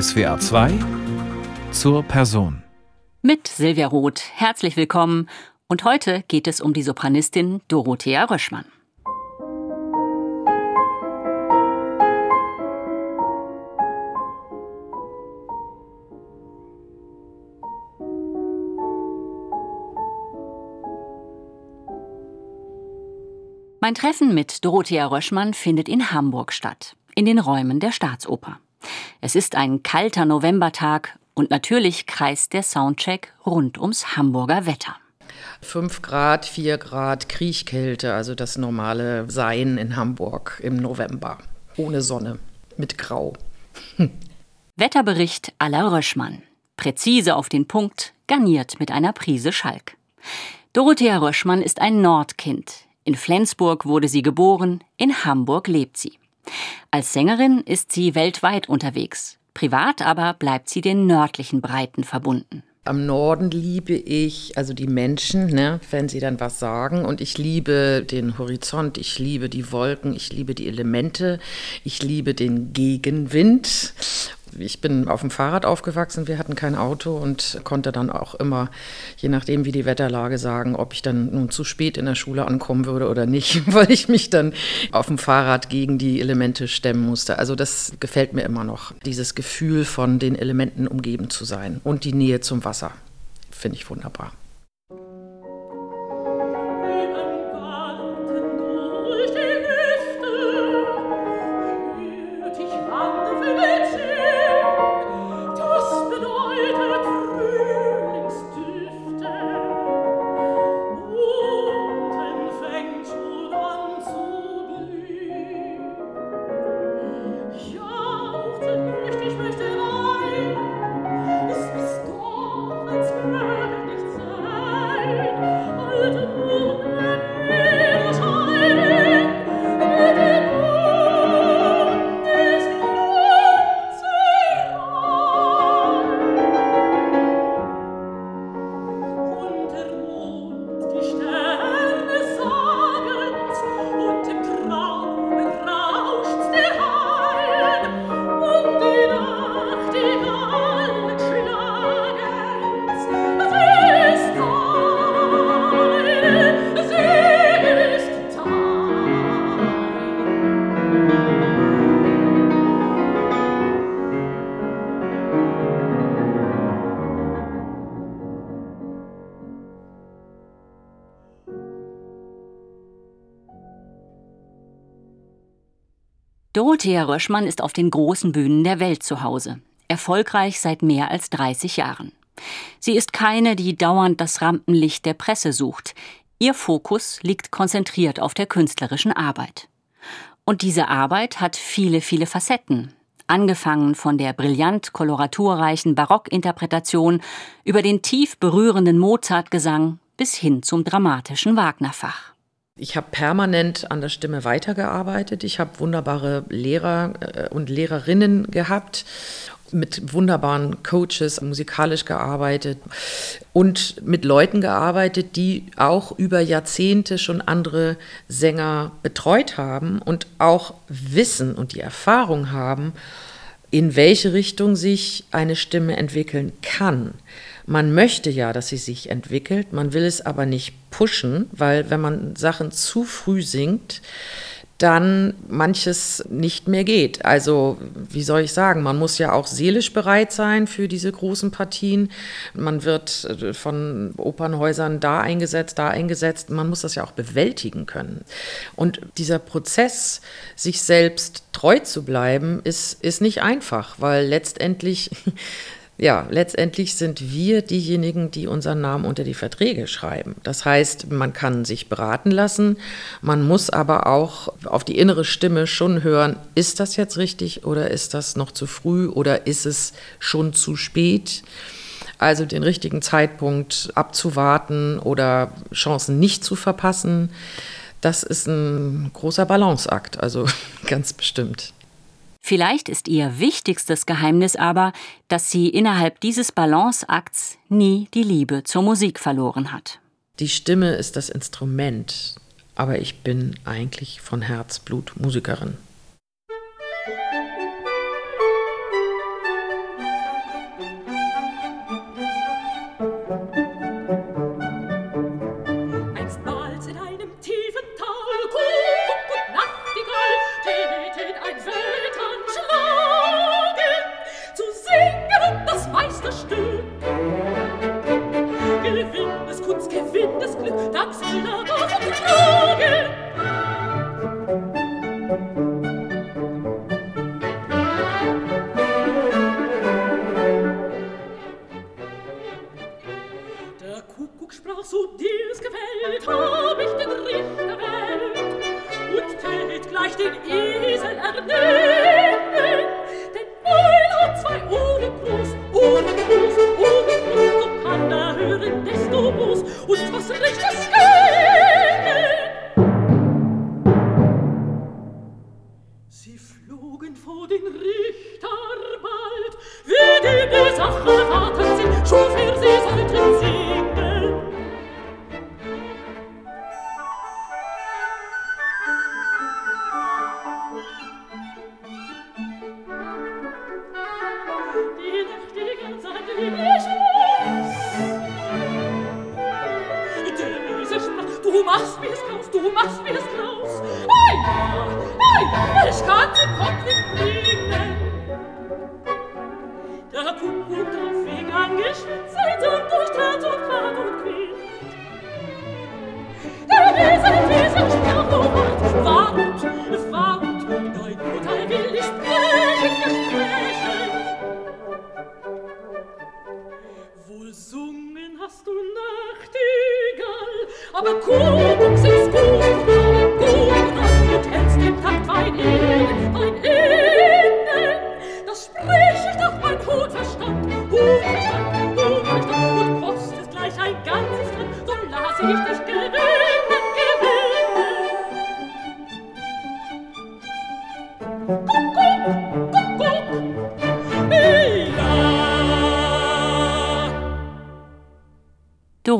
SWA 2 zur Person. Mit Silvia Roth. Herzlich willkommen. Und heute geht es um die Sopranistin Dorothea Röschmann. Mein Treffen mit Dorothea Röschmann findet in Hamburg statt, in den Räumen der Staatsoper. Es ist ein kalter Novembertag und natürlich kreist der Soundcheck rund ums Hamburger Wetter. 5 Grad, 4 Grad Kriechkälte, also das normale Sein in Hamburg im November. Ohne Sonne, mit Grau. Wetterbericht la Röschmann. Präzise auf den Punkt, garniert mit einer Prise Schalk. Dorothea Röschmann ist ein Nordkind. In Flensburg wurde sie geboren, in Hamburg lebt sie. Als Sängerin ist sie weltweit unterwegs. Privat aber bleibt sie den nördlichen Breiten verbunden. Am Norden liebe ich also die Menschen, ne, wenn sie dann was sagen. Und ich liebe den Horizont, ich liebe die Wolken, ich liebe die Elemente, ich liebe den Gegenwind ich bin auf dem Fahrrad aufgewachsen, wir hatten kein Auto und konnte dann auch immer, je nachdem wie die Wetterlage sagen, ob ich dann nun zu spät in der Schule ankommen würde oder nicht, weil ich mich dann auf dem Fahrrad gegen die Elemente stemmen musste. Also das gefällt mir immer noch, dieses Gefühl von den Elementen umgeben zu sein und die Nähe zum Wasser. Finde ich wunderbar. Dorothea Röschmann ist auf den großen Bühnen der Welt zu Hause. Erfolgreich seit mehr als 30 Jahren. Sie ist keine, die dauernd das Rampenlicht der Presse sucht. Ihr Fokus liegt konzentriert auf der künstlerischen Arbeit. Und diese Arbeit hat viele, viele Facetten. Angefangen von der brillant koloraturreichen Barockinterpretation über den tief berührenden Mozartgesang bis hin zum dramatischen Wagnerfach. Ich habe permanent an der Stimme weitergearbeitet. Ich habe wunderbare Lehrer äh, und Lehrerinnen gehabt, mit wunderbaren Coaches musikalisch gearbeitet und mit Leuten gearbeitet, die auch über Jahrzehnte schon andere Sänger betreut haben und auch wissen und die Erfahrung haben, in welche Richtung sich eine Stimme entwickeln kann. Man möchte ja, dass sie sich entwickelt, man will es aber nicht pushen, weil wenn man Sachen zu früh singt, dann manches nicht mehr geht. Also, wie soll ich sagen, man muss ja auch seelisch bereit sein für diese großen Partien. Man wird äh, von Opernhäusern da eingesetzt, da eingesetzt. Man muss das ja auch bewältigen können. Und dieser Prozess, sich selbst treu zu bleiben, ist, ist nicht einfach, weil letztendlich ja, letztendlich sind wir diejenigen, die unseren Namen unter die Verträge schreiben. Das heißt, man kann sich beraten lassen, man muss aber auch auf die innere Stimme schon hören, ist das jetzt richtig oder ist das noch zu früh oder ist es schon zu spät? Also den richtigen Zeitpunkt abzuwarten oder Chancen nicht zu verpassen, das ist ein großer Balanceakt, also ganz bestimmt. Vielleicht ist ihr wichtigstes Geheimnis aber, dass sie innerhalb dieses Balanceakts nie die Liebe zur Musik verloren hat. Die Stimme ist das Instrument, aber ich bin eigentlich von Herzblut Musikerin. aber Kuckucks ist Kuckucks.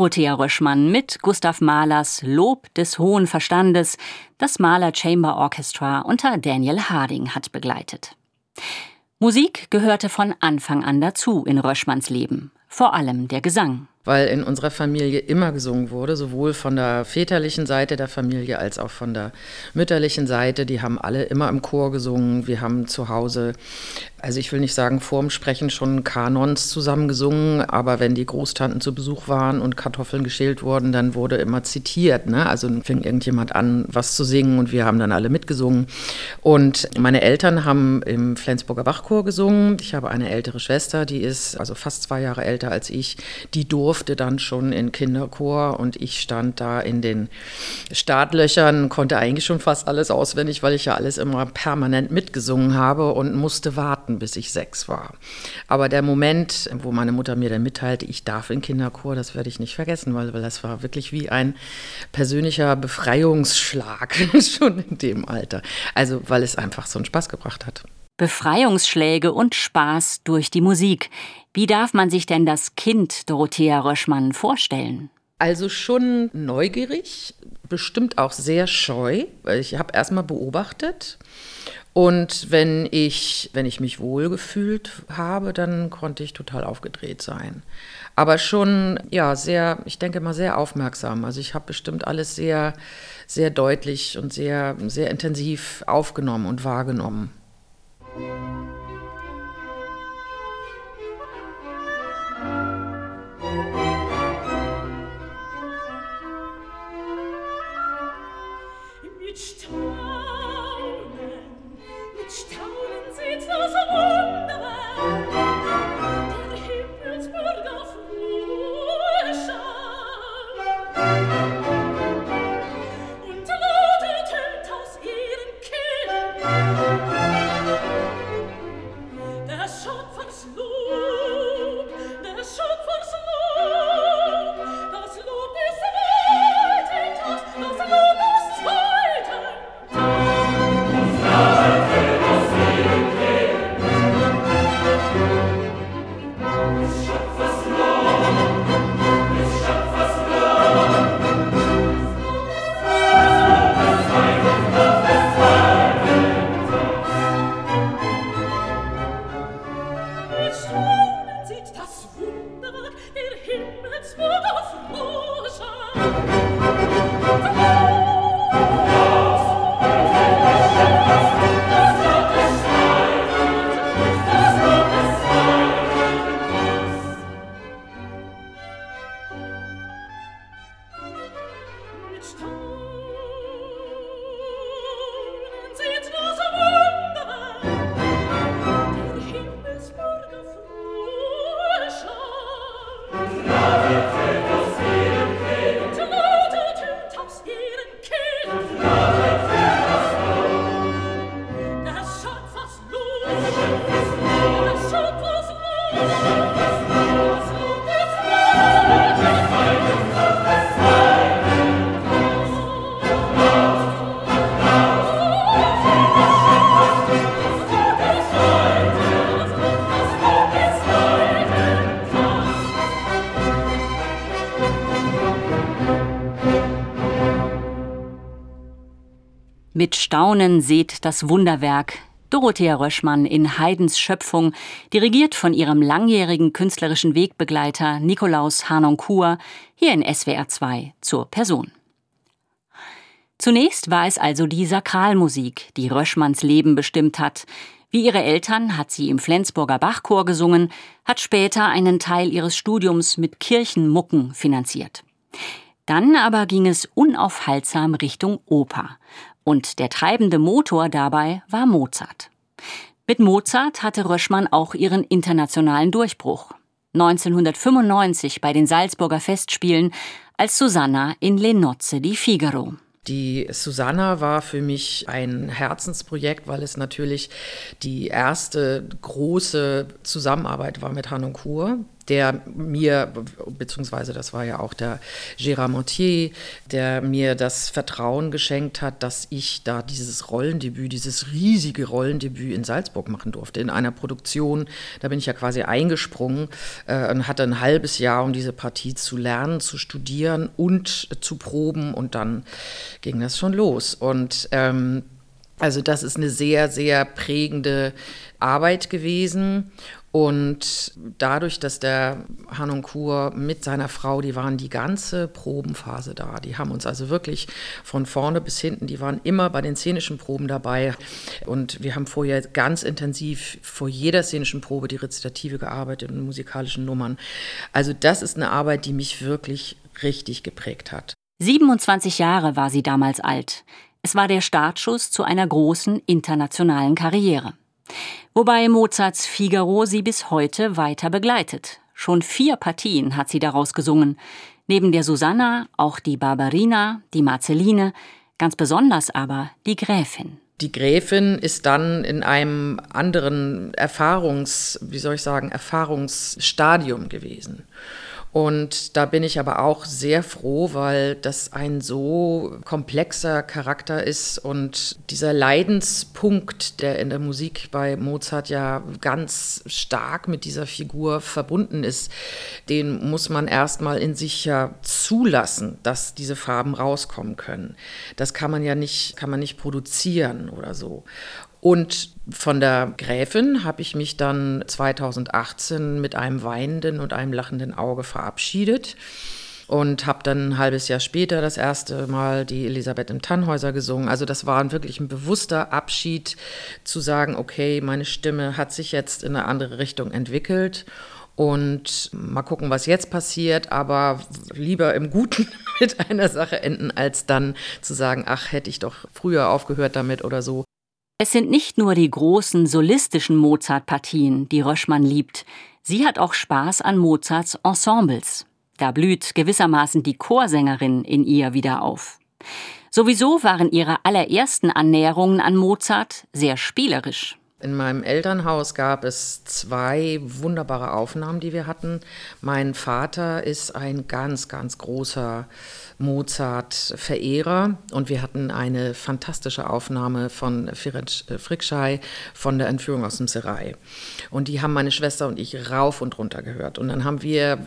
Dorothea Röschmann mit Gustav Mahlers Lob des hohen Verstandes, das Mahler Chamber Orchestra unter Daniel Harding hat begleitet. Musik gehörte von Anfang an dazu in Röschmanns Leben, vor allem der Gesang weil in unserer Familie immer gesungen wurde, sowohl von der väterlichen Seite der Familie als auch von der mütterlichen Seite. Die haben alle immer im Chor gesungen. Wir haben zu Hause, also ich will nicht sagen vorm Sprechen schon Kanons zusammen gesungen, aber wenn die Großtanten zu Besuch waren und Kartoffeln geschält wurden, dann wurde immer zitiert. Ne? Also fing irgendjemand an, was zu singen und wir haben dann alle mitgesungen. Und meine Eltern haben im Flensburger Bachchor gesungen. Ich habe eine ältere Schwester, die ist also fast zwei Jahre älter als ich, die durfte durfte dann schon in Kinderchor und ich stand da in den Startlöchern, konnte eigentlich schon fast alles auswendig, weil ich ja alles immer permanent mitgesungen habe und musste warten, bis ich sechs war. Aber der Moment, wo meine Mutter mir dann mitteilte, ich darf in Kinderchor, das werde ich nicht vergessen, weil, weil das war wirklich wie ein persönlicher Befreiungsschlag schon in dem Alter. Also weil es einfach so einen Spaß gebracht hat. Befreiungsschläge und Spaß durch die Musik. Wie darf man sich denn das Kind Dorothea Röschmann vorstellen? Also schon neugierig, bestimmt auch sehr scheu. Ich habe erstmal beobachtet und wenn ich, wenn ich mich wohlgefühlt habe, dann konnte ich total aufgedreht sein. Aber schon, ja, sehr, ich denke mal, sehr aufmerksam. Also ich habe bestimmt alles sehr, sehr deutlich und sehr, sehr intensiv aufgenommen und wahrgenommen. Staunen seht das Wunderwerk. Dorothea Röschmann in Haydns Schöpfung, dirigiert von ihrem langjährigen künstlerischen Wegbegleiter Nikolaus Harnoncourt, hier in SWR 2 zur Person. Zunächst war es also die Sakralmusik, die Röschmanns Leben bestimmt hat. Wie ihre Eltern hat sie im Flensburger Bachchor gesungen, hat später einen Teil ihres Studiums mit Kirchenmucken finanziert. Dann aber ging es unaufhaltsam Richtung Oper. Und der treibende Motor dabei war Mozart. Mit Mozart hatte Röschmann auch ihren internationalen Durchbruch. 1995 bei den Salzburger Festspielen als Susanna in Le Nozze di Figaro. Die Susanna war für mich ein Herzensprojekt, weil es natürlich die erste große Zusammenarbeit war mit Hanoncourt, der mir, beziehungsweise das war ja auch der Gérard Montier, der mir das Vertrauen geschenkt hat, dass ich da dieses Rollendebüt, dieses riesige Rollendebüt in Salzburg machen durfte, in einer Produktion. Da bin ich ja quasi eingesprungen äh, und hatte ein halbes Jahr, um diese Partie zu lernen, zu studieren und zu proben und dann ging das schon los. Und ähm, also das ist eine sehr, sehr prägende Arbeit gewesen. Und dadurch, dass der Hanoncourt mit seiner Frau, die waren die ganze Probenphase da. Die haben uns also wirklich von vorne bis hinten, die waren immer bei den szenischen Proben dabei. Und wir haben vorher ganz intensiv vor jeder szenischen Probe die Rezitative gearbeitet und musikalischen Nummern. Also das ist eine Arbeit, die mich wirklich richtig geprägt hat. 27 Jahre war sie damals alt. Es war der Startschuss zu einer großen internationalen Karriere. Wobei Mozarts Figaro sie bis heute weiter begleitet. Schon vier Partien hat sie daraus gesungen. Neben der Susanna auch die Barbarina, die Marceline, ganz besonders aber die Gräfin. Die Gräfin ist dann in einem anderen Erfahrungs, wie soll ich sagen, Erfahrungsstadium gewesen. Und da bin ich aber auch sehr froh, weil das ein so komplexer Charakter ist und dieser Leidenspunkt, der in der Musik bei Mozart ja ganz stark mit dieser Figur verbunden ist, den muss man erstmal in sich ja zulassen, dass diese Farben rauskommen können. Das kann man ja nicht, kann man nicht produzieren oder so. Und von der Gräfin habe ich mich dann 2018 mit einem weinenden und einem lachenden Auge verabschiedet und habe dann ein halbes Jahr später das erste Mal die Elisabeth im Tannhäuser gesungen. Also das war wirklich ein bewusster Abschied zu sagen, okay, meine Stimme hat sich jetzt in eine andere Richtung entwickelt und mal gucken, was jetzt passiert, aber lieber im Guten mit einer Sache enden, als dann zu sagen, ach, hätte ich doch früher aufgehört damit oder so. Es sind nicht nur die großen solistischen Mozart-Partien, die Röschmann liebt. Sie hat auch Spaß an Mozarts Ensembles. Da blüht gewissermaßen die Chorsängerin in ihr wieder auf. Sowieso waren ihre allerersten Annäherungen an Mozart sehr spielerisch. In meinem Elternhaus gab es zwei wunderbare Aufnahmen, die wir hatten. Mein Vater ist ein ganz, ganz großer Mozart-Verehrer und wir hatten eine fantastische Aufnahme von Ferenc äh, Frickschei von der Entführung aus dem Serai. Und die haben meine Schwester und ich rauf und runter gehört. Und dann haben wir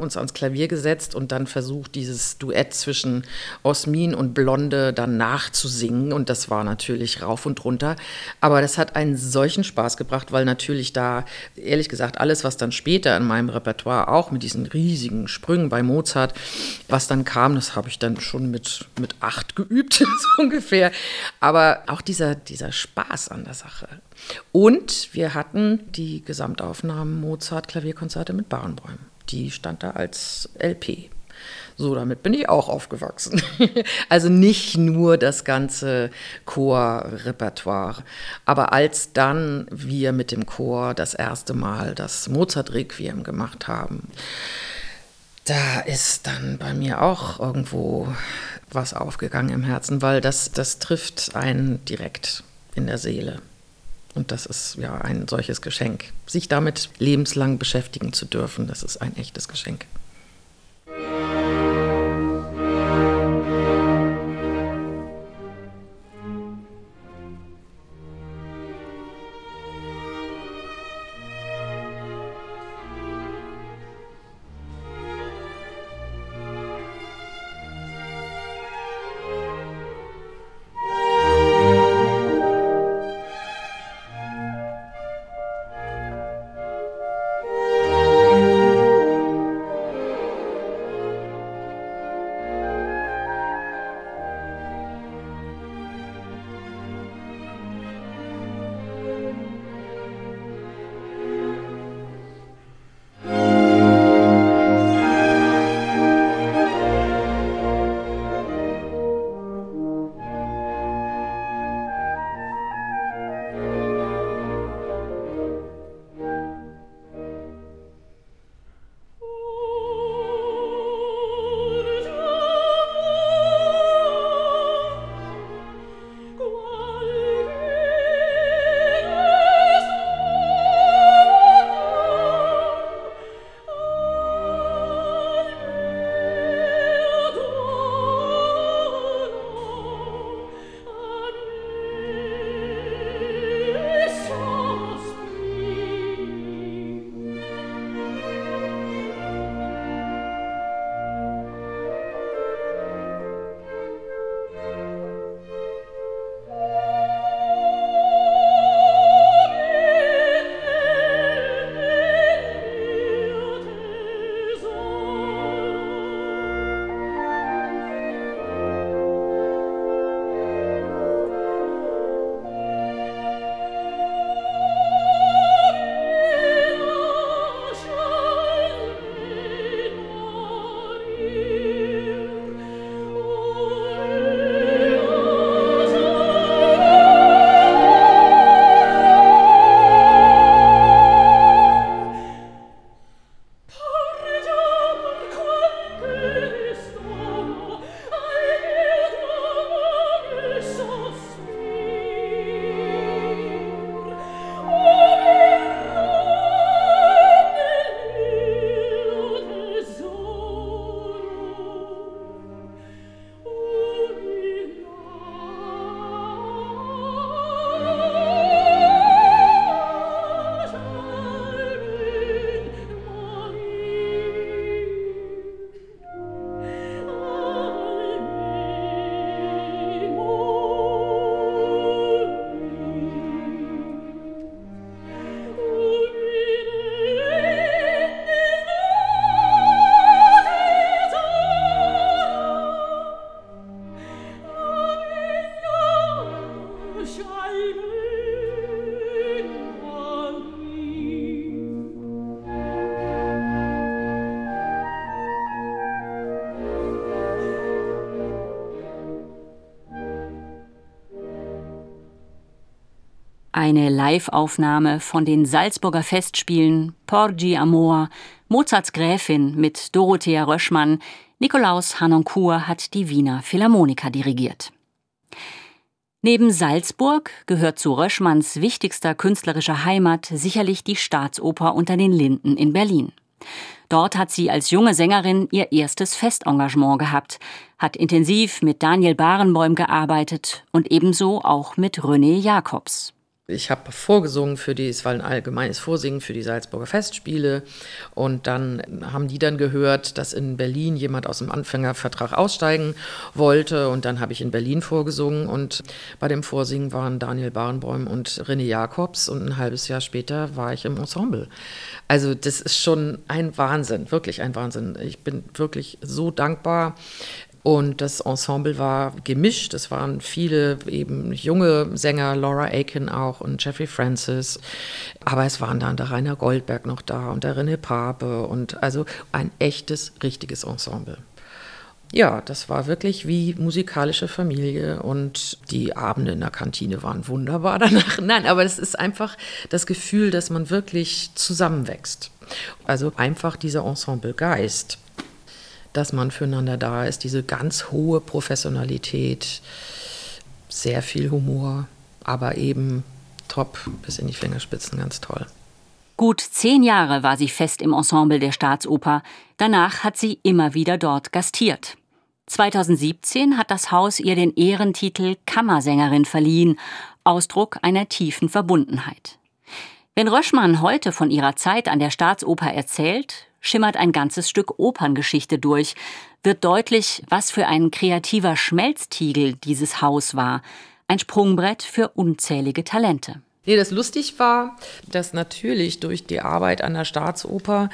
uns ans Klavier gesetzt und dann versucht, dieses Duett zwischen Osmin und Blonde dann nachzusingen. Und das war natürlich rauf und runter. Aber das hat einen solchen Spaß gebracht, weil natürlich da, ehrlich gesagt, alles, was dann später in meinem Repertoire auch mit diesen riesigen Sprüngen bei Mozart, was dann kam, das habe ich dann schon mit, mit acht geübt, so ungefähr. Aber auch dieser, dieser Spaß an der Sache. Und wir hatten die Gesamtaufnahmen Mozart-Klavierkonzerte mit Barenbäumen. Die stand da als LP. So, damit bin ich auch aufgewachsen. also nicht nur das ganze Chorrepertoire. Aber als dann wir mit dem Chor das erste Mal das Mozart-Requiem gemacht haben, da ist dann bei mir auch irgendwo was aufgegangen im Herzen, weil das, das trifft einen direkt in der Seele. Und das ist ja ein solches Geschenk. Sich damit lebenslang beschäftigen zu dürfen, das ist ein echtes Geschenk. Eine Live-Aufnahme von den Salzburger Festspielen Porgi Amor, Mozarts Gräfin mit Dorothea Röschmann, Nikolaus Hanoncourt hat die Wiener Philharmoniker dirigiert. Neben Salzburg gehört zu Röschmanns wichtigster künstlerischer Heimat sicherlich die Staatsoper unter den Linden in Berlin. Dort hat sie als junge Sängerin ihr erstes Festengagement gehabt, hat intensiv mit Daniel Barenboim gearbeitet und ebenso auch mit René Jacobs. Ich habe vorgesungen für die, es war ein allgemeines Vorsingen für die Salzburger Festspiele. Und dann haben die dann gehört, dass in Berlin jemand aus dem Anfängervertrag aussteigen wollte. Und dann habe ich in Berlin vorgesungen. Und bei dem Vorsingen waren Daniel Barenbäum und René Jacobs. Und ein halbes Jahr später war ich im Ensemble. Also, das ist schon ein Wahnsinn, wirklich ein Wahnsinn. Ich bin wirklich so dankbar. Und das Ensemble war gemischt. Es waren viele eben junge Sänger, Laura Aiken auch und Jeffrey Francis. Aber es waren dann der Rainer Goldberg noch da und der René Pape und also ein echtes, richtiges Ensemble. Ja, das war wirklich wie musikalische Familie und die Abende in der Kantine waren wunderbar danach. Nein, aber es ist einfach das Gefühl, dass man wirklich zusammenwächst. Also einfach dieser Ensemblegeist dass man füreinander da ist, diese ganz hohe Professionalität, sehr viel Humor, aber eben top bis in die Fingerspitzen, ganz toll. Gut zehn Jahre war sie fest im Ensemble der Staatsoper. Danach hat sie immer wieder dort gastiert. 2017 hat das Haus ihr den Ehrentitel Kammersängerin verliehen, Ausdruck einer tiefen Verbundenheit. Wenn Röschmann heute von ihrer Zeit an der Staatsoper erzählt, schimmert ein ganzes Stück Operngeschichte durch, wird deutlich, was für ein kreativer Schmelztiegel dieses Haus war, ein Sprungbrett für unzählige Talente. Nee, das lustig war, dass natürlich durch die Arbeit an der Staatsoper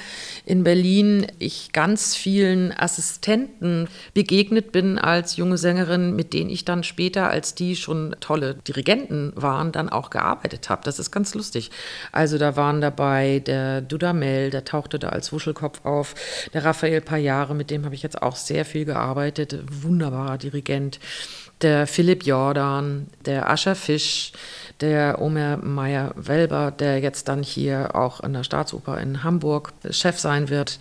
in Berlin ich ganz vielen Assistenten begegnet bin als junge Sängerin, mit denen ich dann später, als die schon tolle Dirigenten waren, dann auch gearbeitet habe. Das ist ganz lustig. Also da waren dabei der Dudamel, der tauchte da als Wuschelkopf auf, der Raphael Pajare, mit dem habe ich jetzt auch sehr viel gearbeitet, wunderbarer Dirigent der Philipp Jordan, der Ascher Fisch, der Omer Meyer-Welber, der jetzt dann hier auch an der Staatsoper in Hamburg Chef sein wird.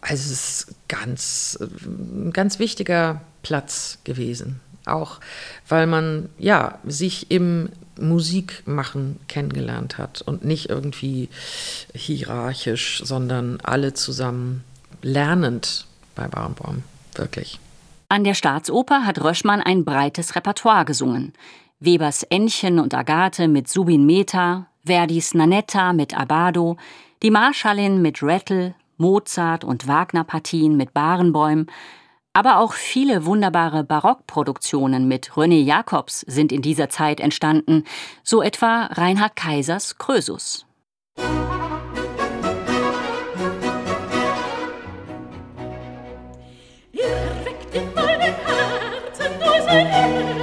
Also es ist ganz, ein ganz wichtiger Platz gewesen. Auch weil man ja sich im Musikmachen kennengelernt hat und nicht irgendwie hierarchisch, sondern alle zusammen lernend bei Barenbaum. Wirklich. An der Staatsoper hat Röschmann ein breites Repertoire gesungen. Webers Ännchen und Agathe mit Subin Mehta, Verdis Nanetta mit Abado, die Marschallin mit Rattle, Mozart und Wagner-Partien mit Barenbäum, aber auch viele wunderbare Barockproduktionen mit René Jacobs sind in dieser Zeit entstanden, so etwa Reinhard Kaisers Krösus. Thank you.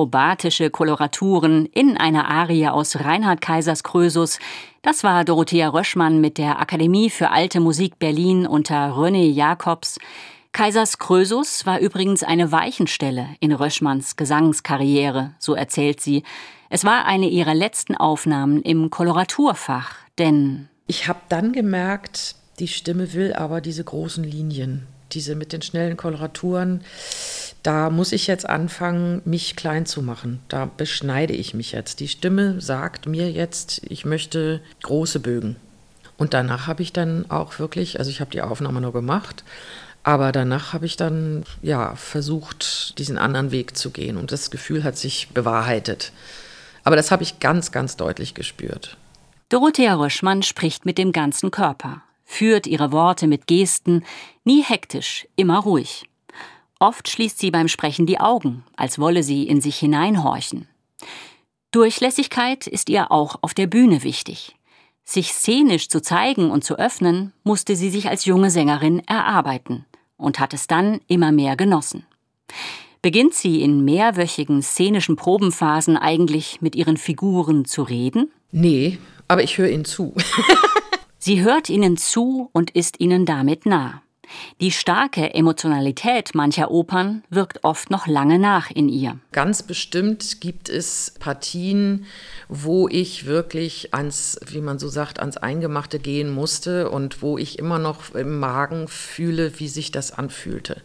Akrobatische Koloraturen in einer Arie aus Reinhard Kaisers Krösus. Das war Dorothea Röschmann mit der Akademie für Alte Musik Berlin unter René Jacobs. Kaisers Krösus war übrigens eine Weichenstelle in Röschmanns Gesangskarriere, so erzählt sie. Es war eine ihrer letzten Aufnahmen im Koloraturfach, denn ich habe dann gemerkt, die Stimme will aber diese großen Linien, diese mit den schnellen Koloraturen da muss ich jetzt anfangen, mich klein zu machen. Da beschneide ich mich jetzt. Die Stimme sagt mir jetzt, ich möchte große Bögen. Und danach habe ich dann auch wirklich, also ich habe die Aufnahme nur gemacht, aber danach habe ich dann ja versucht, diesen anderen Weg zu gehen und das Gefühl hat sich bewahrheitet. Aber das habe ich ganz, ganz deutlich gespürt. Dorothea Röschmann spricht mit dem ganzen Körper, führt ihre Worte mit Gesten, nie hektisch, immer ruhig. Oft schließt sie beim Sprechen die Augen, als wolle sie in sich hineinhorchen. Durchlässigkeit ist ihr auch auf der Bühne wichtig. Sich szenisch zu zeigen und zu öffnen, musste sie sich als junge Sängerin erarbeiten und hat es dann immer mehr genossen. Beginnt sie in mehrwöchigen szenischen Probenphasen eigentlich mit ihren Figuren zu reden? Nee, aber ich höre ihnen zu. sie hört ihnen zu und ist ihnen damit nah. Die starke Emotionalität mancher Opern wirkt oft noch lange nach in ihr. Ganz bestimmt gibt es Partien, wo ich wirklich ans, wie man so sagt, ans Eingemachte gehen musste und wo ich immer noch im Magen fühle, wie sich das anfühlte.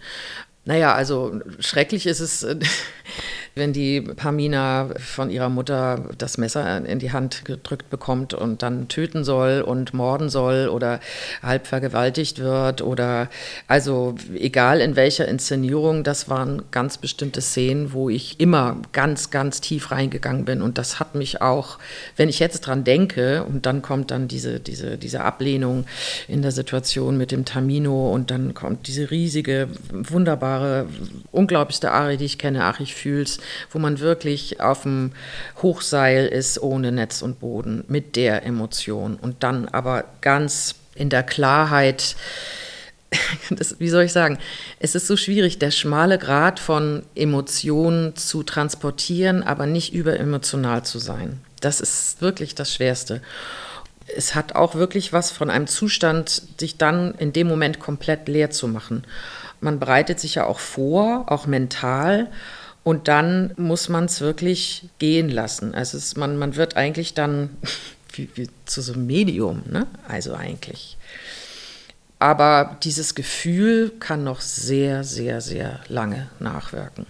Naja, also schrecklich ist es, wenn die Pamina von ihrer Mutter das Messer in die Hand gedrückt bekommt und dann töten soll und morden soll oder halb vergewaltigt wird oder also egal in welcher Inszenierung, das waren ganz bestimmte Szenen, wo ich immer ganz, ganz tief reingegangen bin. Und das hat mich auch, wenn ich jetzt dran denke und dann kommt dann diese, diese, diese Ablehnung in der Situation mit dem Tamino und dann kommt diese riesige, wunderbare, unglaublichste Arie, die ich kenne, Ach, ich fühl's, wo man wirklich auf dem Hochseil ist, ohne Netz und Boden, mit der Emotion und dann aber ganz in der Klarheit. Das, wie soll ich sagen? Es ist so schwierig, der schmale Grad von Emotionen zu transportieren, aber nicht überemotional zu sein. Das ist wirklich das Schwerste. Es hat auch wirklich was von einem Zustand, sich dann in dem Moment komplett leer zu machen. Man bereitet sich ja auch vor, auch mental. Und dann muss man es wirklich gehen lassen. Also es, man, man wird eigentlich dann wie, wie zu so einem Medium, ne? also eigentlich. Aber dieses Gefühl kann noch sehr, sehr, sehr lange nachwirken.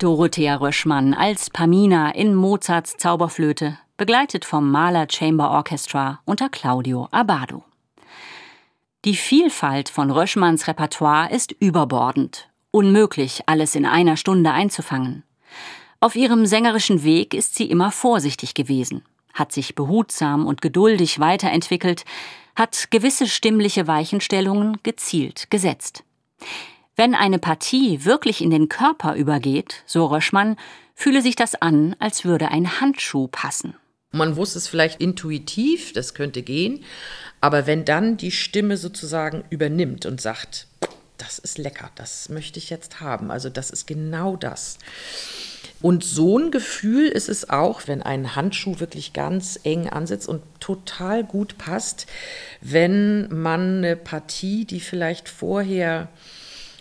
Dorothea Röschmann als Pamina in Mozarts Zauberflöte, begleitet vom Mahler Chamber Orchestra unter Claudio Abbado. Die Vielfalt von Röschmanns Repertoire ist überbordend. Unmöglich, alles in einer Stunde einzufangen. Auf ihrem sängerischen Weg ist sie immer vorsichtig gewesen, hat sich behutsam und geduldig weiterentwickelt, hat gewisse stimmliche Weichenstellungen gezielt gesetzt. Wenn eine Partie wirklich in den Körper übergeht, so Röschmann, fühle sich das an, als würde ein Handschuh passen. Man wusste es vielleicht intuitiv, das könnte gehen, aber wenn dann die Stimme sozusagen übernimmt und sagt, das ist lecker, das möchte ich jetzt haben, also das ist genau das. Und so ein Gefühl ist es auch, wenn ein Handschuh wirklich ganz eng ansetzt und total gut passt, wenn man eine Partie, die vielleicht vorher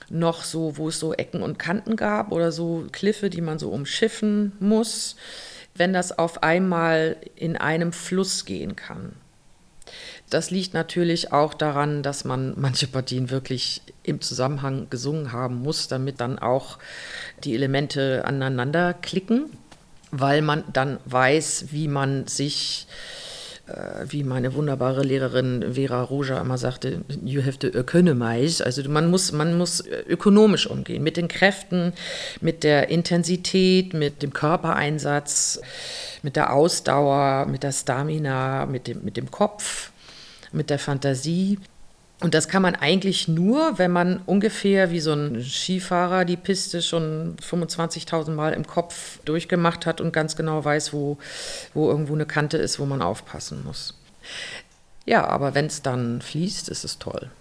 noch so, wo es so Ecken und Kanten gab oder so Kliffe, die man so umschiffen muss, wenn das auf einmal in einem Fluss gehen kann. Das liegt natürlich auch daran, dass man manche Partien wirklich im Zusammenhang gesungen haben muss, damit dann auch die Elemente aneinander klicken, weil man dann weiß, wie man sich wie meine wunderbare Lehrerin Vera Roja immer sagte, you have to economize. Also man muss, man muss ökonomisch umgehen mit den Kräften, mit der Intensität, mit dem Körpereinsatz, mit der Ausdauer, mit der Stamina, mit dem, mit dem Kopf, mit der Fantasie. Und das kann man eigentlich nur, wenn man ungefähr wie so ein Skifahrer die Piste schon 25.000 Mal im Kopf durchgemacht hat und ganz genau weiß, wo, wo irgendwo eine Kante ist, wo man aufpassen muss. Ja, aber wenn es dann fließt, ist es toll.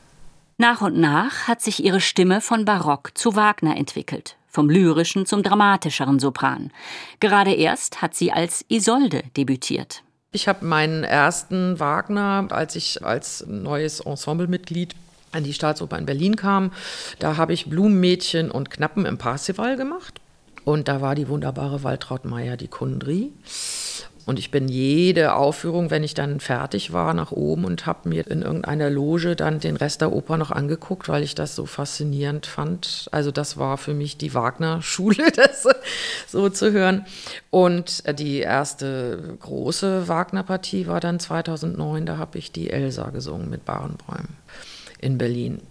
Nach und nach hat sich ihre Stimme von Barock zu Wagner entwickelt, vom lyrischen zum dramatischeren Sopran. Gerade erst hat sie als Isolde debütiert. Ich habe meinen ersten Wagner, als ich als neues Ensemblemitglied an die Staatsoper in Berlin kam, da habe ich Blumenmädchen und Knappen im Parsival gemacht. Und da war die wunderbare Waltraud Meyer die Kundri. Und ich bin jede Aufführung, wenn ich dann fertig war, nach oben und habe mir in irgendeiner Loge dann den Rest der Oper noch angeguckt, weil ich das so faszinierend fand. Also das war für mich die Wagner-Schule, das so zu hören. Und die erste große Wagner-Partie war dann 2009, da habe ich die Elsa gesungen mit Barenbäumen in Berlin.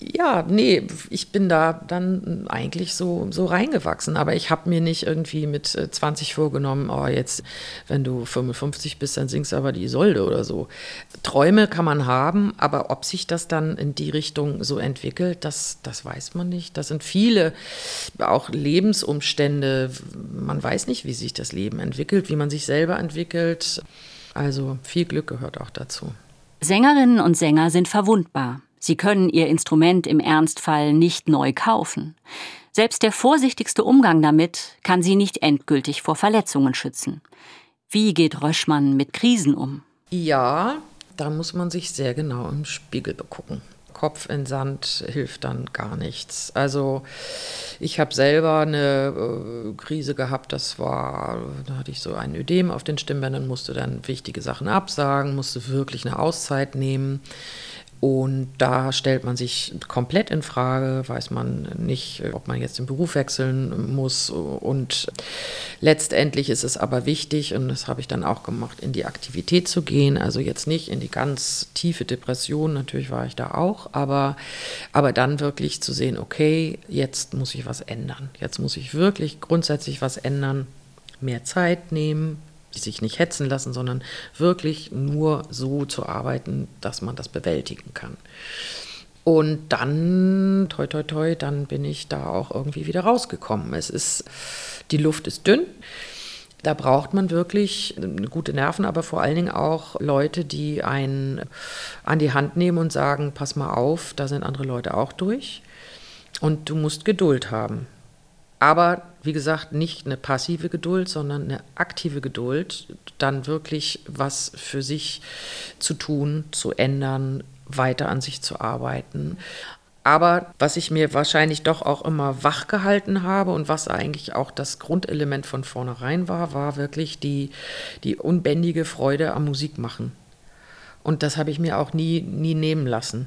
Ja, nee, ich bin da dann eigentlich so, so reingewachsen. Aber ich habe mir nicht irgendwie mit 20 äh, vorgenommen, oh, jetzt, wenn du 55 bist, dann singst du aber die Isolde oder so. Träume kann man haben, aber ob sich das dann in die Richtung so entwickelt, das, das weiß man nicht. Das sind viele auch Lebensumstände. Man weiß nicht, wie sich das Leben entwickelt, wie man sich selber entwickelt. Also viel Glück gehört auch dazu. Sängerinnen und Sänger sind verwundbar. Sie können ihr Instrument im Ernstfall nicht neu kaufen. Selbst der vorsichtigste Umgang damit kann sie nicht endgültig vor Verletzungen schützen. Wie geht Röschmann mit Krisen um? Ja, da muss man sich sehr genau im Spiegel begucken. Kopf in Sand hilft dann gar nichts. Also ich habe selber eine äh, Krise gehabt, das war, da hatte ich so ein Ödem auf den Stimmbändern, musste dann wichtige Sachen absagen, musste wirklich eine Auszeit nehmen. Und da stellt man sich komplett in Frage, weiß man nicht, ob man jetzt den Beruf wechseln muss. Und letztendlich ist es aber wichtig, und das habe ich dann auch gemacht, in die Aktivität zu gehen. Also jetzt nicht in die ganz tiefe Depression, natürlich war ich da auch, aber, aber dann wirklich zu sehen, okay, jetzt muss ich was ändern. Jetzt muss ich wirklich grundsätzlich was ändern, mehr Zeit nehmen, sich nicht hetzen lassen, sondern wirklich nur so zu arbeiten, dass man das bewältigen kann. Und dann, toi, toi, toi, dann bin ich da auch irgendwie wieder rausgekommen. Es ist, die Luft ist dünn. Da braucht man wirklich gute Nerven, aber vor allen Dingen auch Leute, die einen an die Hand nehmen und sagen, pass mal auf, da sind andere Leute auch durch. Und du musst Geduld haben. Aber wie gesagt, nicht eine passive Geduld, sondern eine aktive Geduld, dann wirklich was für sich zu tun, zu ändern, weiter an sich zu arbeiten. Aber was ich mir wahrscheinlich doch auch immer wach gehalten habe und was eigentlich auch das Grundelement von vornherein war, war wirklich die, die unbändige Freude am Musikmachen. Und das habe ich mir auch nie, nie nehmen lassen.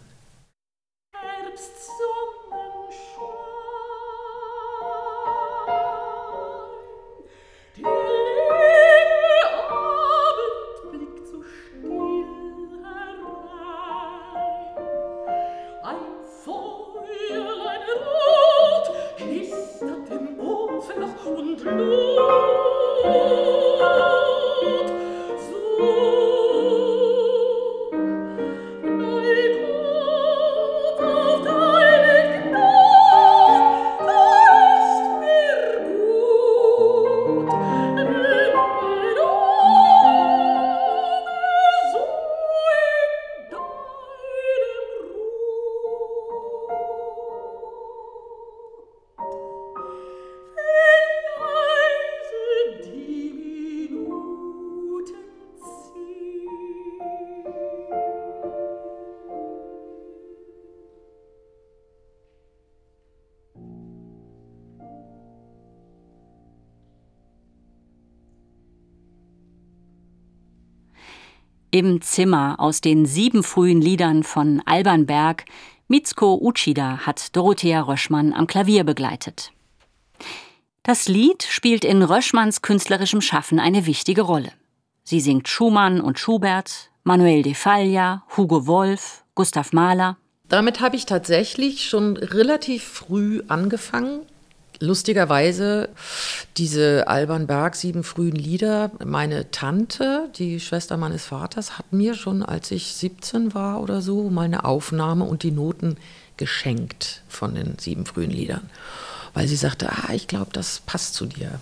Im Zimmer aus den sieben frühen Liedern von Alban Berg, Mitsuko Uchida hat Dorothea Röschmann am Klavier begleitet. Das Lied spielt in Röschmanns künstlerischem Schaffen eine wichtige Rolle. Sie singt Schumann und Schubert, Manuel de Falla, Hugo Wolf, Gustav Mahler. Damit habe ich tatsächlich schon relativ früh angefangen, lustigerweise diese Alban Berg sieben frühen Lieder. Meine Tante, die Schwester meines Vaters, hat mir schon, als ich 17 war oder so, mal eine Aufnahme und die Noten geschenkt von den sieben frühen Liedern, weil sie sagte, ah, ich glaube, das passt zu dir.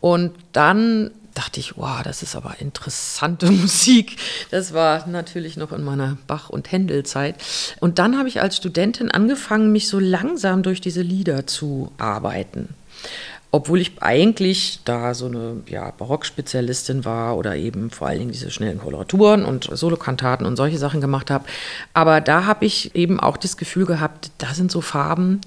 Und dann dachte ich, wow, das ist aber interessante Musik. Das war natürlich noch in meiner Bach- und Händel-Zeit. Und dann habe ich als Studentin angefangen, mich so langsam durch diese Lieder zu arbeiten. Obwohl ich eigentlich da so eine ja, Barockspezialistin war oder eben vor allen Dingen diese schnellen Koloraturen und Solokantaten und solche Sachen gemacht habe. Aber da habe ich eben auch das Gefühl gehabt, da sind so Farben,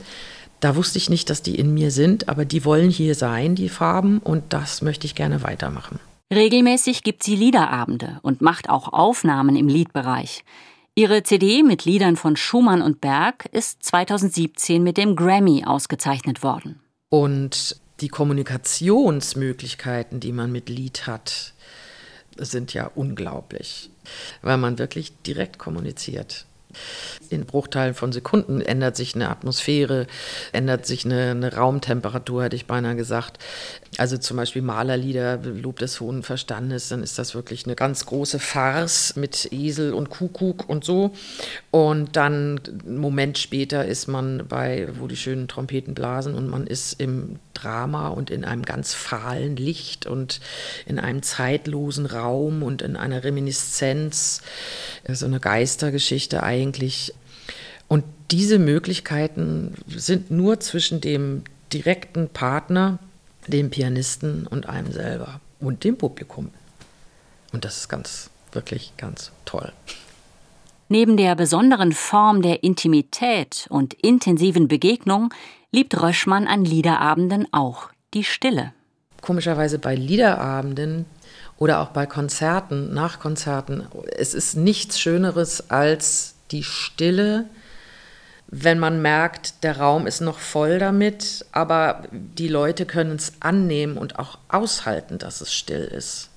da wusste ich nicht, dass die in mir sind, aber die wollen hier sein, die Farben, und das möchte ich gerne weitermachen. Regelmäßig gibt sie Liederabende und macht auch Aufnahmen im Liedbereich. Ihre CD mit Liedern von Schumann und Berg ist 2017 mit dem Grammy ausgezeichnet worden. Und die Kommunikationsmöglichkeiten, die man mit Lied hat, sind ja unglaublich, weil man wirklich direkt kommuniziert. In Bruchteilen von Sekunden ändert sich eine Atmosphäre, ändert sich eine, eine Raumtemperatur, hätte ich beinahe gesagt. Also zum Beispiel Malerlieder, Lob des hohen Verstandes, dann ist das wirklich eine ganz große Farce mit Esel und Kuckuck und so. Und dann einen Moment später ist man bei, wo die schönen Trompeten blasen und man ist im Drama und in einem ganz fahlen Licht und in einem zeitlosen Raum und in einer Reminiszenz, so eine Geistergeschichte eigentlich. Und diese Möglichkeiten sind nur zwischen dem direkten Partner, dem Pianisten und einem selber und dem Publikum. Und das ist ganz, wirklich ganz toll. Neben der besonderen Form der Intimität und intensiven Begegnung liebt Röschmann an Liederabenden auch die Stille. Komischerweise bei Liederabenden oder auch bei Konzerten, nach Konzerten, es ist nichts Schöneres als die Stille, wenn man merkt, der Raum ist noch voll damit, aber die Leute können es annehmen und auch aushalten, dass es still ist.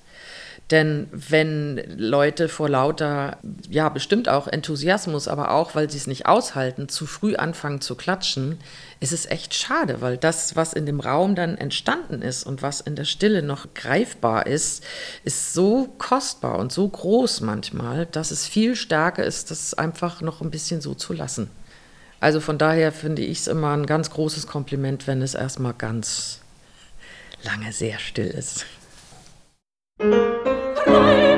Denn wenn Leute vor lauter, ja, bestimmt auch Enthusiasmus, aber auch, weil sie es nicht aushalten, zu früh anfangen zu klatschen, ist es echt schade, weil das, was in dem Raum dann entstanden ist und was in der Stille noch greifbar ist, ist so kostbar und so groß manchmal, dass es viel stärker ist, das einfach noch ein bisschen so zu lassen. Also von daher finde ich es immer ein ganz großes Kompliment, wenn es erstmal ganz lange sehr still ist. Bye.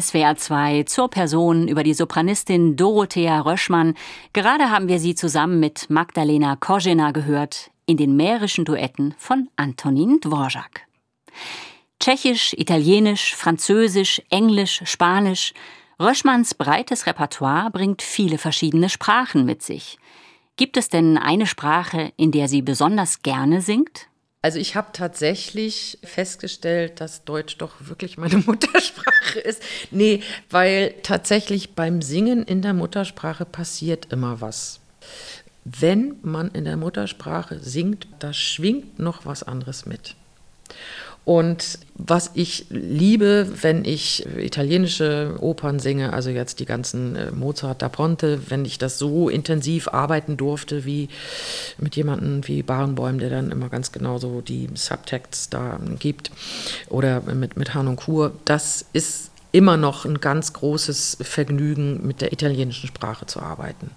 SWR 2 zur Person über die Sopranistin Dorothea Röschmann. Gerade haben wir sie zusammen mit Magdalena Korzena gehört in den mährischen Duetten von Antonin Dvorak. Tschechisch, Italienisch, Französisch, Englisch, Spanisch. Röschmanns breites Repertoire bringt viele verschiedene Sprachen mit sich. Gibt es denn eine Sprache, in der sie besonders gerne singt? Also ich habe tatsächlich festgestellt, dass Deutsch doch wirklich meine Muttersprache ist. Nee, weil tatsächlich beim Singen in der Muttersprache passiert immer was. Wenn man in der Muttersprache singt, da schwingt noch was anderes mit. Und was ich liebe, wenn ich italienische Opern singe, also jetzt die ganzen äh, Mozart da Ponte, wenn ich das so intensiv arbeiten durfte, wie mit jemandem wie Barenboim, der dann immer ganz genau so die Subtexts da gibt, oder mit, mit Kur, das ist immer noch ein ganz großes Vergnügen, mit der italienischen Sprache zu arbeiten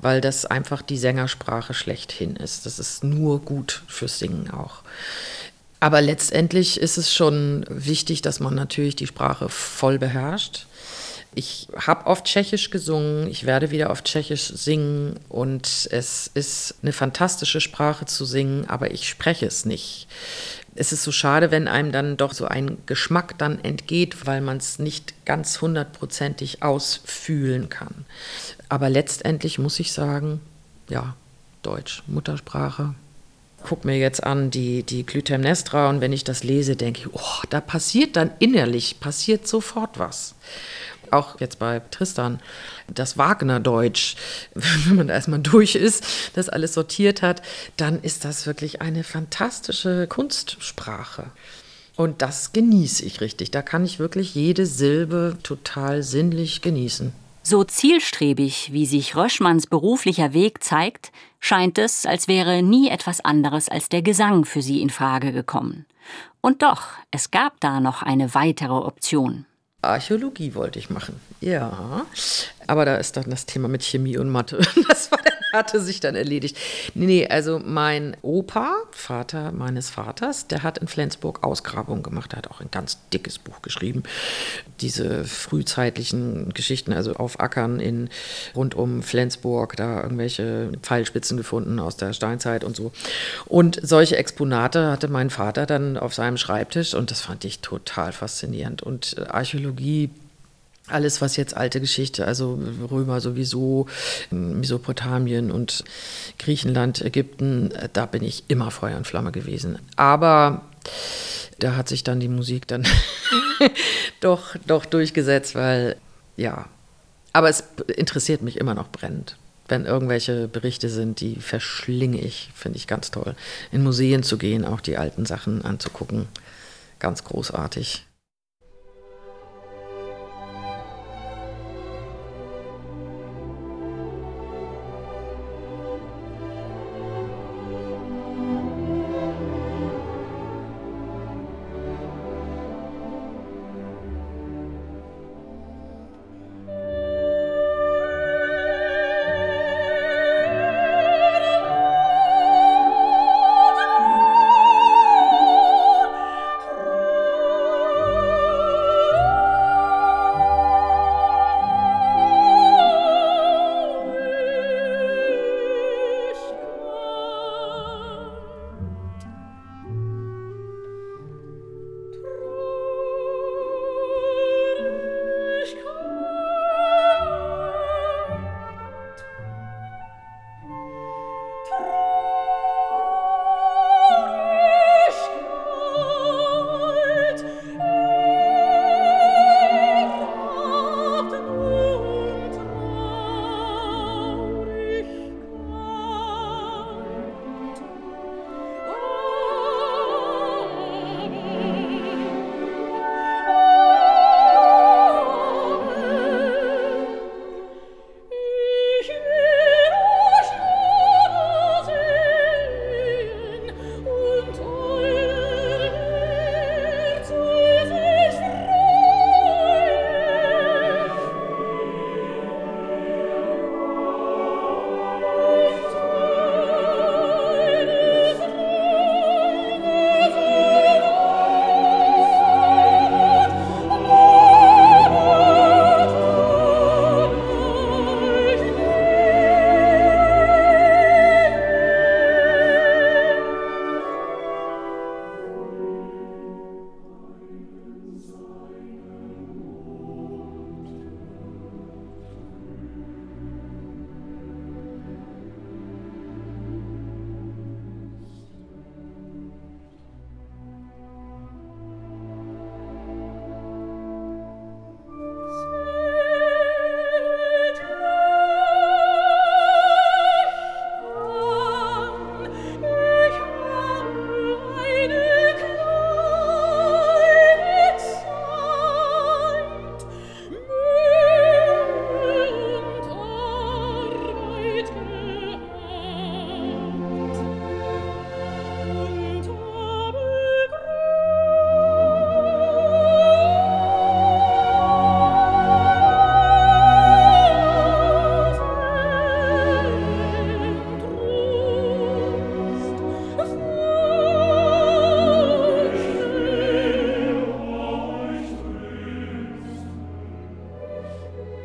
weil das einfach die Sängersprache schlechthin ist. Das ist nur gut fürs Singen auch. Aber letztendlich ist es schon wichtig, dass man natürlich die Sprache voll beherrscht. Ich habe oft Tschechisch gesungen, ich werde wieder auf Tschechisch singen und es ist eine fantastische Sprache zu singen, aber ich spreche es nicht. Es ist so schade, wenn einem dann doch so ein Geschmack dann entgeht, weil man es nicht ganz hundertprozentig ausfühlen kann. Aber letztendlich muss ich sagen, ja, Deutsch, Muttersprache, gucke mir jetzt an die, die Clytemnestra und wenn ich das lese, denke ich, oh, da passiert dann innerlich, passiert sofort was. Auch jetzt bei Tristan, das Wagner-Deutsch, wenn man da erstmal durch ist, das alles sortiert hat, dann ist das wirklich eine fantastische Kunstsprache. Und das genieße ich richtig. Da kann ich wirklich jede Silbe total sinnlich genießen. So zielstrebig, wie sich Röschmanns beruflicher Weg zeigt, scheint es, als wäre nie etwas anderes als der Gesang für sie in Frage gekommen. Und doch, es gab da noch eine weitere Option. Archäologie wollte ich machen, ja. Aber da ist dann das Thema mit Chemie und Mathe. Das war dann hatte sich dann erledigt. Nee, nee, also mein Opa, Vater meines Vaters, der hat in Flensburg Ausgrabungen gemacht. Er hat auch ein ganz dickes Buch geschrieben. Diese frühzeitlichen Geschichten, also auf Ackern in, rund um Flensburg, da irgendwelche Pfeilspitzen gefunden aus der Steinzeit und so. Und solche Exponate hatte mein Vater dann auf seinem Schreibtisch und das fand ich total faszinierend. Und Archäologie alles, was jetzt alte Geschichte, also Römer sowieso, Mesopotamien und Griechenland, Ägypten, da bin ich immer Feuer und Flamme gewesen. Aber da hat sich dann die Musik dann doch, doch durchgesetzt, weil ja, aber es interessiert mich immer noch brennend. Wenn irgendwelche Berichte sind, die verschlinge ich, finde ich ganz toll. In Museen zu gehen, auch die alten Sachen anzugucken, ganz großartig.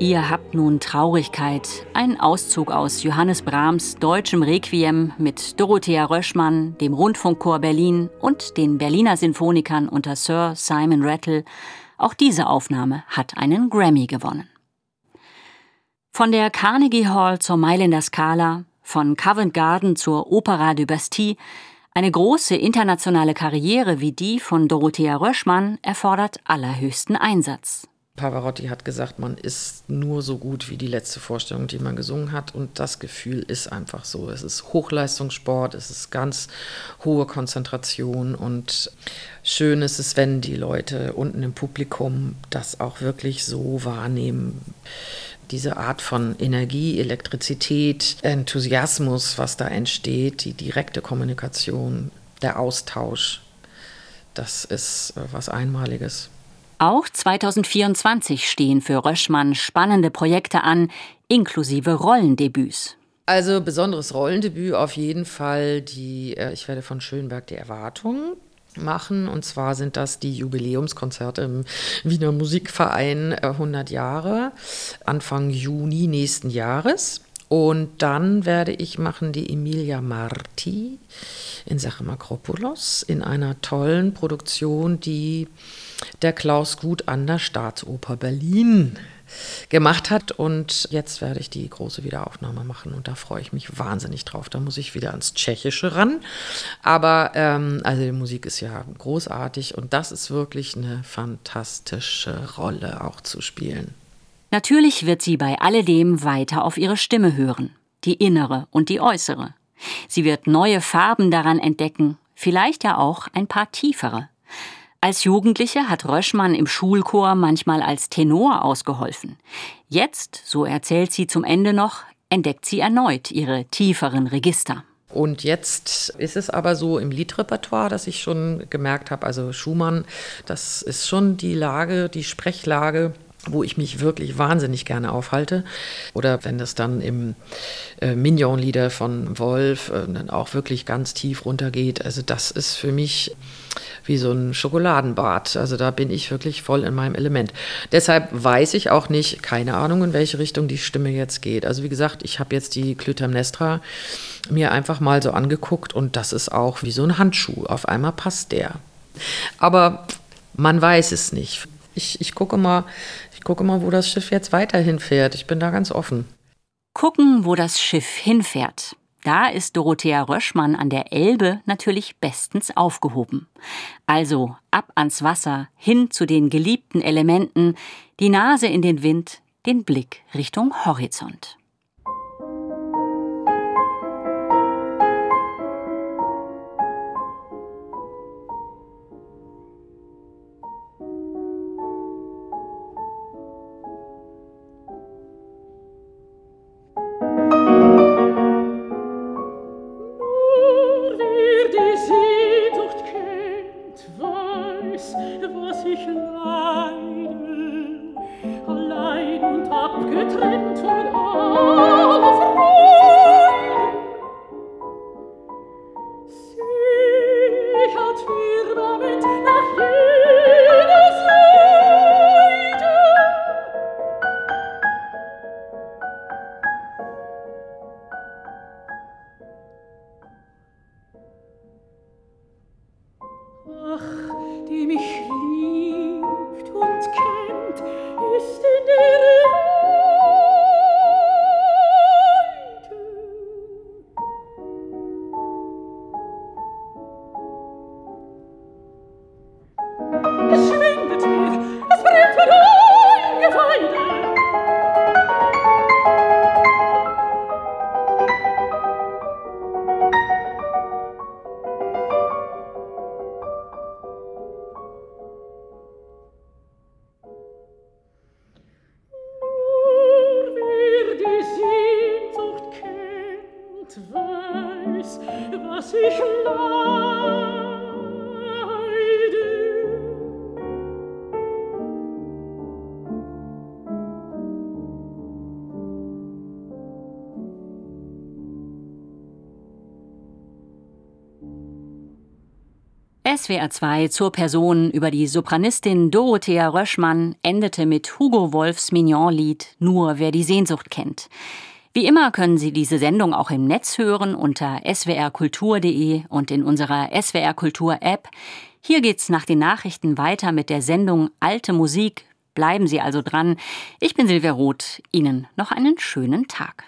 Ihr habt nun Traurigkeit, ein Auszug aus Johannes Brahms deutschem Requiem mit Dorothea Röschmann, dem Rundfunkchor Berlin und den Berliner Sinfonikern unter Sir Simon Rattle. Auch diese Aufnahme hat einen Grammy gewonnen. Von der Carnegie Hall zur Mailänder Scala, von Covent Garden zur Opera de Bastille, eine große internationale Karriere wie die von Dorothea Röschmann erfordert allerhöchsten Einsatz. Pavarotti hat gesagt, man ist nur so gut wie die letzte Vorstellung, die man gesungen hat. Und das Gefühl ist einfach so. Es ist Hochleistungssport, es ist ganz hohe Konzentration. Und schön ist es, wenn die Leute unten im Publikum das auch wirklich so wahrnehmen. Diese Art von Energie, Elektrizität, Enthusiasmus, was da entsteht, die direkte Kommunikation, der Austausch, das ist äh, was Einmaliges. Auch 2024 stehen für Röschmann spannende Projekte an, inklusive Rollendebüts. Also besonderes Rollendebüt auf jeden Fall die, äh, ich werde von Schönberg die Erwartung machen. Und zwar sind das die Jubiläumskonzerte im Wiener Musikverein 100 äh, Jahre, Anfang Juni nächsten Jahres. Und dann werde ich machen die Emilia Marti in Sache Makropolos in einer tollen Produktion, die der Klaus Gut an der Staatsoper Berlin gemacht hat. Und jetzt werde ich die große Wiederaufnahme machen und da freue ich mich wahnsinnig drauf. Da muss ich wieder ans Tschechische ran. Aber ähm, also die Musik ist ja großartig und das ist wirklich eine fantastische Rolle auch zu spielen. Natürlich wird sie bei alledem weiter auf ihre Stimme hören, die innere und die äußere. Sie wird neue Farben daran entdecken, vielleicht ja auch ein paar tiefere. Als Jugendliche hat Röschmann im Schulchor manchmal als Tenor ausgeholfen. Jetzt, so erzählt sie zum Ende noch, entdeckt sie erneut ihre tieferen Register. Und jetzt ist es aber so im Liedrepertoire, dass ich schon gemerkt habe, also Schumann, das ist schon die Lage, die Sprechlage, wo ich mich wirklich wahnsinnig gerne aufhalte. Oder wenn das dann im äh, Mignon-Lieder von Wolf äh, dann auch wirklich ganz tief runtergeht. Also das ist für mich wie so ein Schokoladenbad. Also da bin ich wirklich voll in meinem Element. Deshalb weiß ich auch nicht, keine Ahnung, in welche Richtung die Stimme jetzt geht. Also wie gesagt, ich habe jetzt die Clytemnestra mir einfach mal so angeguckt und das ist auch wie so ein Handschuh. Auf einmal passt der. Aber man weiß es nicht. Ich, ich gucke mal, ich gucke mal, wo das Schiff jetzt weiterhin fährt. Ich bin da ganz offen. Gucken, wo das Schiff hinfährt. Da ist Dorothea Röschmann an der Elbe natürlich bestens aufgehoben. Also ab ans Wasser, hin zu den geliebten Elementen, die Nase in den Wind, den Blick Richtung Horizont. firmament SWR 2 zur Person über die Sopranistin Dorothea Röschmann endete mit Hugo Wolfs Mignon-Lied Nur wer die Sehnsucht kennt. Wie immer können Sie diese Sendung auch im Netz hören unter swrkultur.de und in unserer SWR Kultur App. Hier geht's nach den Nachrichten weiter mit der Sendung Alte Musik. Bleiben Sie also dran. Ich bin Silvia Roth. Ihnen noch einen schönen Tag.